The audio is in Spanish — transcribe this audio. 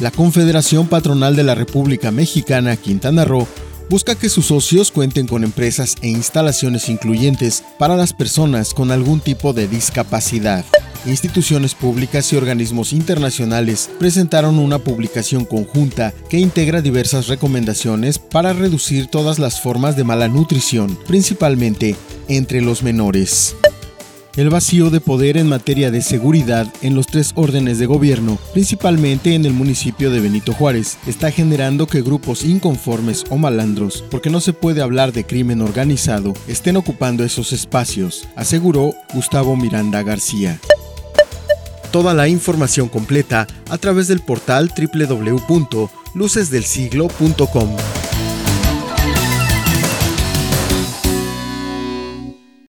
La Confederación Patronal de la República Mexicana, Quintana Roo, busca que sus socios cuenten con empresas e instalaciones incluyentes para las personas con algún tipo de discapacidad. Instituciones públicas y organismos internacionales presentaron una publicación conjunta que integra diversas recomendaciones para reducir todas las formas de mala nutrición, principalmente entre los menores. El vacío de poder en materia de seguridad en los tres órdenes de gobierno, principalmente en el municipio de Benito Juárez, está generando que grupos inconformes o malandros, porque no se puede hablar de crimen organizado, estén ocupando esos espacios, aseguró Gustavo Miranda García. Toda la información completa a través del portal www.lucesdelsiglo.com.